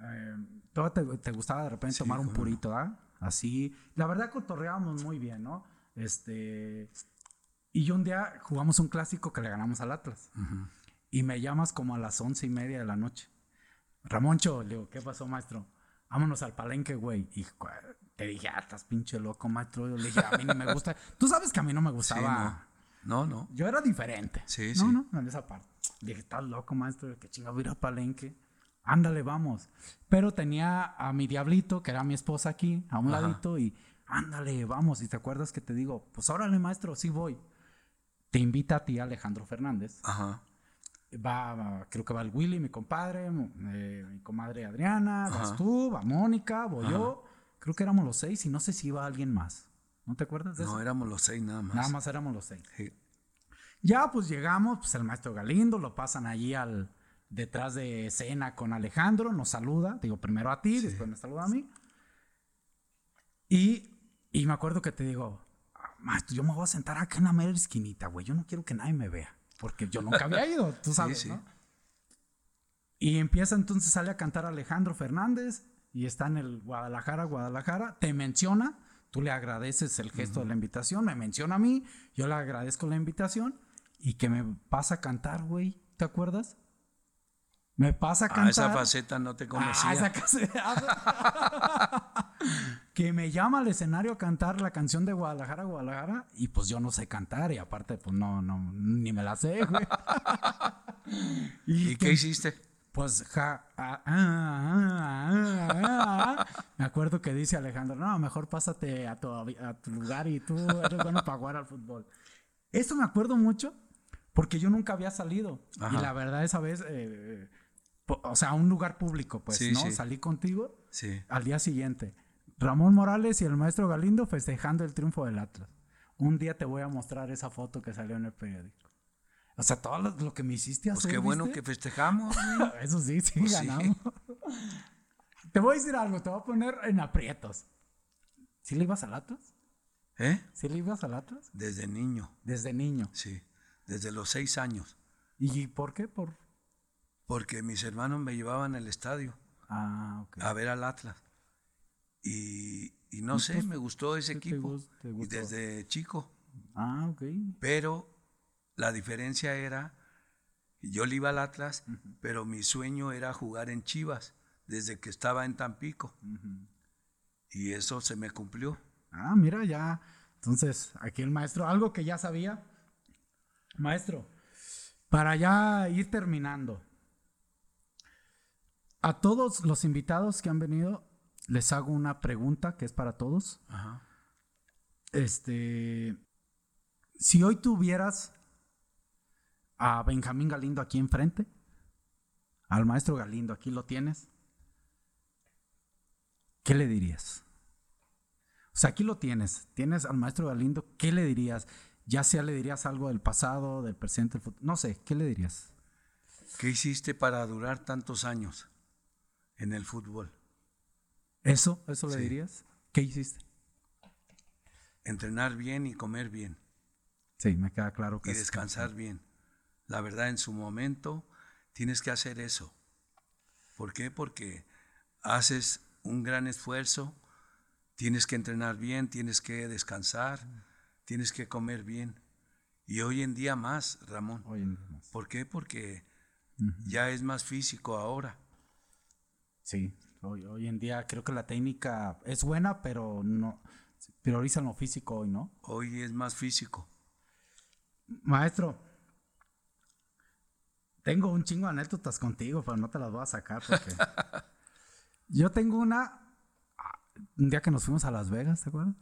Eh, todo te, te gustaba de repente Sí, tomar un purito, ¿verdad? Así. La verdad cotorreábamos muy bien, ¿no? Este. Y yo un día jugamos un clásico que le ganamos al Atlas. Y me llamas como a las once y media de la noche. Ramoncho, le digo, ¿qué pasó, maestro? Vámonos al palenque, güey. Y te dije, ah, estás pinche loco, maestro. Yo le dije, a mí no me gusta. Tú sabes que a mí no me Sí, gustaba. no. No, no. Yo era diferente. Sí, no, sí. No, en esa parte. Dije, estás loco, maestro, que chingado ir a Palenque. Ándale, vamos. Pero tenía a mi diablito, que era mi esposa aquí, a un Ajá. ladito, y ándale, vamos. Y te acuerdas que te digo, pues órale, maestro, sí voy. Te invita a ti, Alejandro Fernández. Ajá. Va, va, creo que va el Willy, mi compadre, eh, mi comadre Adriana, vas Ajá. tú, va Mónica, voy yo. Creo que éramos los seis y no sé si iba alguien más. ¿No te acuerdas de eso? No, éramos los seis nada más. Nada más éramos los seis. Sí. Ya pues llegamos, pues el maestro Galindo, lo pasan allí al detrás de escena con Alejandro, nos saluda, digo primero a ti, después me saluda a mí. Y, y me acuerdo que te digo, "Ah, maestro, yo me voy a sentar acá en la mera esquinita, güey, yo no quiero que nadie me vea, porque yo nunca había ido, tú sabes, sí. ¿no? Y empieza entonces, sale a cantar Alejandro Fernández y está en el Guadalajara, Guadalajara, te menciona, tú le agradeces el gesto de la invitación, me menciona a mí, yo le agradezco la invitación y que me pasa a cantar, güey, ¿te acuerdas? Me pasa a cantar. Ah, esa faceta no te conocía. Ah, esa case- que me llama al escenario a cantar la canción de Guadalajara, Guadalajara, y pues yo no sé cantar, y aparte, pues no, no, ni me la sé, güey. ¿Y que- qué hiciste? Pues, ja, ah, ah, ah, ah, ah. me acuerdo que dice Alejandro, no, mejor pásate a tu, a tu lugar y tú eres bueno para jugar al fútbol. Eso me acuerdo mucho porque yo nunca había salido. Ajá. Y la verdad esa vez, eh, o sea, a un lugar público, pues, Sí, ¿no? sí. Salí contigo Sí. al día siguiente. Ramón Morales y el maestro Galindo festejando el triunfo del Atlas. Un día te voy a mostrar esa foto que salió en el periódico. O sea, todo lo, lo que me hiciste Pues hacer. qué bueno ¿viste? que festejamos. güey. Eso sí, sí, Pues sí. ganamos. Te voy a decir algo, te voy a poner en aprietos. ¿Sí le ibas al Atlas? ¿Eh? ¿Sí le ibas al Atlas? Desde niño, Desde niño. sí. Desde los seis años. ¿Y por qué? Por... Porque mis hermanos me llevaban al estadio Ah, ok. a ver al Atlas. Y, y no sé, me gustó ese ¿qué te equipo. te Y gustó? desde chico. Ah, ok. Pero la diferencia era, yo le iba al Atlas, pero mi sueño era jugar en Chivas desde que estaba en Tampico. Y eso se me cumplió. Ah, mira, ya. Entonces, aquí el maestro, algo que ya sabía. Maestro, para ya ir terminando. A todos los invitados que han venido, les hago una pregunta que es para todos. Ajá. Este, si hoy tuvieras a Benjamín Galindo aquí enfrente, al maestro Galindo aquí lo tienes, ¿qué le dirías? O sea, aquí lo tienes, tienes al maestro Galindo, ¿qué le dirías? ya sea le dirías algo del pasado, del presente, del futuro. No sé, ¿qué le dirías? ¿Qué hiciste para durar tantos años en el fútbol? ¿Eso? ¿Eso le Sí. dirías? ¿Qué hiciste? Entrenar bien y comer bien Sí, me queda claro que y es- descansar bien. La verdad, en su momento tienes que hacer eso. ¿Por qué? Porque haces un gran esfuerzo, tienes que entrenar bien, tienes que descansar, tienes que comer bien. Y hoy en día más, Ramón. Hoy en día más. ¿Por qué? Porque ya es más físico ahora. Sí, hoy, hoy en día creo que la técnica es buena, pero no priorizan lo físico hoy, ¿no? Hoy es más físico. Maestro, tengo un chingo de anécdotas contigo, pero no te las voy a sacar porque yo tengo una ah, un día que nos fuimos a Las Vegas, ¿te acuerdas?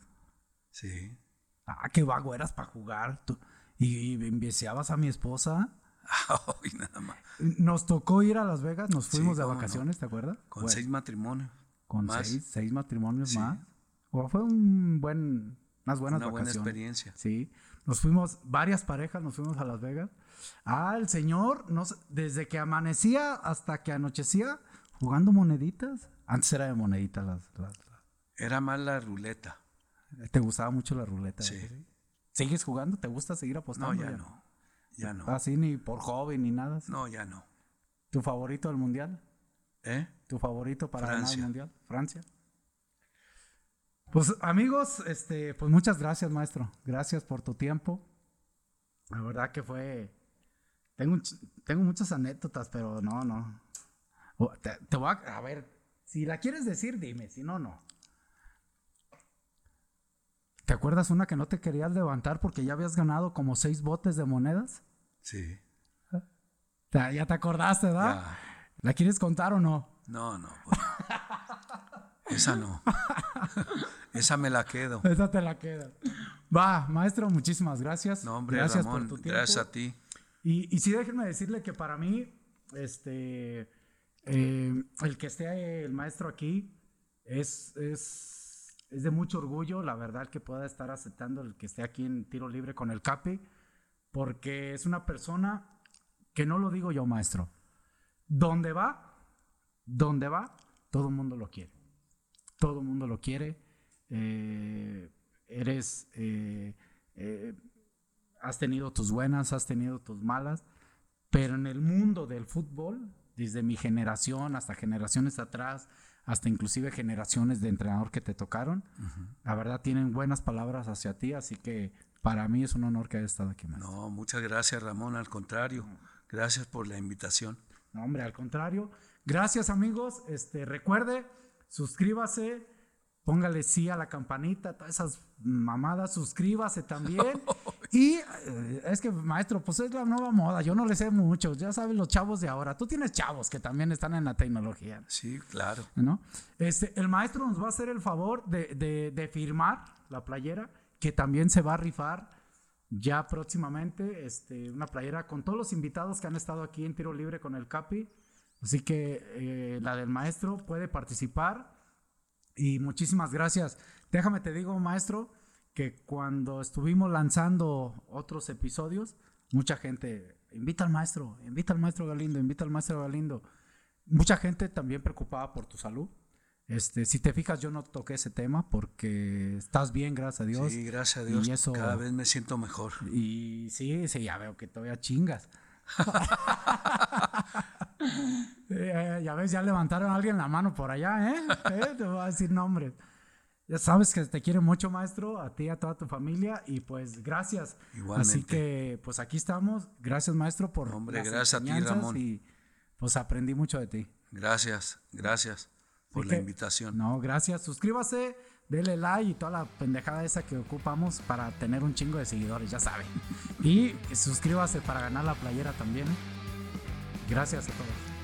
Sí. Ah, qué vago eras para jugar tú. Y, enviciabas a mi esposa. Hoy nada más. Nos tocó ir a Las Vegas, nos Sí, fuimos de no. vacaciones, ¿te acuerdas? Con seis matrimonios. con más. seis, seis matrimonios Sí. más. O fue un buen, unas buenas Una buena experiencia. Sí, nos fuimos, varias parejas nos fuimos a Las Vegas. Ah, el señor, no sé, desde que amanecía hasta que anochecía, jugando moneditas. Antes era de moneditas las, las- Era más la ruleta. ¿Te gustaba mucho la ruleta? Sí. ¿verdad? ¿Sigues jugando? ¿Te gusta seguir No, apostando? ya no. Ya no. Así ni por hobby ni nada. así? No, ya no. ¿Tu favorito del mundial? ¿Eh? ¿Tu favorito para ganar el mundial? Francia. Pues amigos, este, pues muchas gracias, maestro. Gracias por tu tiempo. La verdad que fue. Tengo, tengo muchas anécdotas, pero no, no. Te, te voy a. A ver, si la quieres decir, dime. Si no, no. ¿Te acuerdas una que no te querías levantar porque ya habías ganado como seis botes de monedas? Sí. Ya, ya te acordaste, ¿verdad? Ya. ¿La quieres contar o no? No, no. pues. Esa no. Esa me la quedo. Esa te la quedas. Va, maestro, muchísimas gracias. No, hombre, gracias Ramón, por tu tiempo. gracias a ti. Y, y sí, déjenme decirle que para mí, este, eh, el que esté el maestro aquí es, es, es de mucho orgullo, la verdad, que pueda estar aceptando el que esté aquí en tiro libre con el Capi, porque es una persona que no lo digo yo, maestro. Donde va, donde va, todo el mundo lo quiere. Todo el mundo lo quiere. Eh, eres, eh, eh, has tenido tus buenas, has tenido tus malas, pero en el mundo del fútbol, desde mi generación hasta generaciones atrás, hasta inclusive generaciones de entrenador que te tocaron, la verdad tienen buenas palabras hacia ti, así que para mí es un honor que hayas estado aquí. maestro. No, muchas gracias, Ramón. Al contrario, gracias por la invitación. No, hombre, al contrario. Gracias, amigos. Este, recuerde, suscríbase, póngale sí a la campanita, todas esas mamadas, suscríbase también. y eh, es que, maestro, pues es la nueva moda. Yo no le sé mucho. Ya saben los chavos de ahora. Tú tienes chavos que también están en la tecnología. Sí, claro. ¿no? Este, el maestro nos va a hacer el favor de, de- de firmar la playera, que también se va a rifar ya próximamente, este, una playera con todos los invitados que han estado aquí en tiro libre con el Capi. Así que eh, la del maestro puede participar. Y muchísimas gracias. Déjame te digo, maestro, que cuando estuvimos lanzando otros episodios, mucha gente, invita al maestro, invita al maestro Galindo, invita al maestro Galindo. Mucha gente también preocupada por tu salud. Este, si te fijas, yo no toqué ese tema porque estás bien, gracias a Dios. Sí, gracias a Dios. Y eso- Cada vez me siento mejor. Y sí, sí, ya veo que todavía chingas. Eh, ya ves, ya levantaron a alguien la mano por allá, ¿eh? ¿Eh? Te voy a decir nombres. Ya sabes que te quiero mucho, maestro, a ti y a toda tu familia, y pues gracias. Igualmente. Así que, pues aquí estamos. Gracias, maestro, por. Hombre, las gracias a ti, Ramón. Y pues aprendí mucho de ti. Gracias, gracias por Así la que, invitación. No, gracias. Suscríbase, Dele like y toda la pendejada esa que ocupamos para tener un chingo de seguidores, ya saben. Y suscríbase para ganar la playera también. ¿eh? Gracias a todos.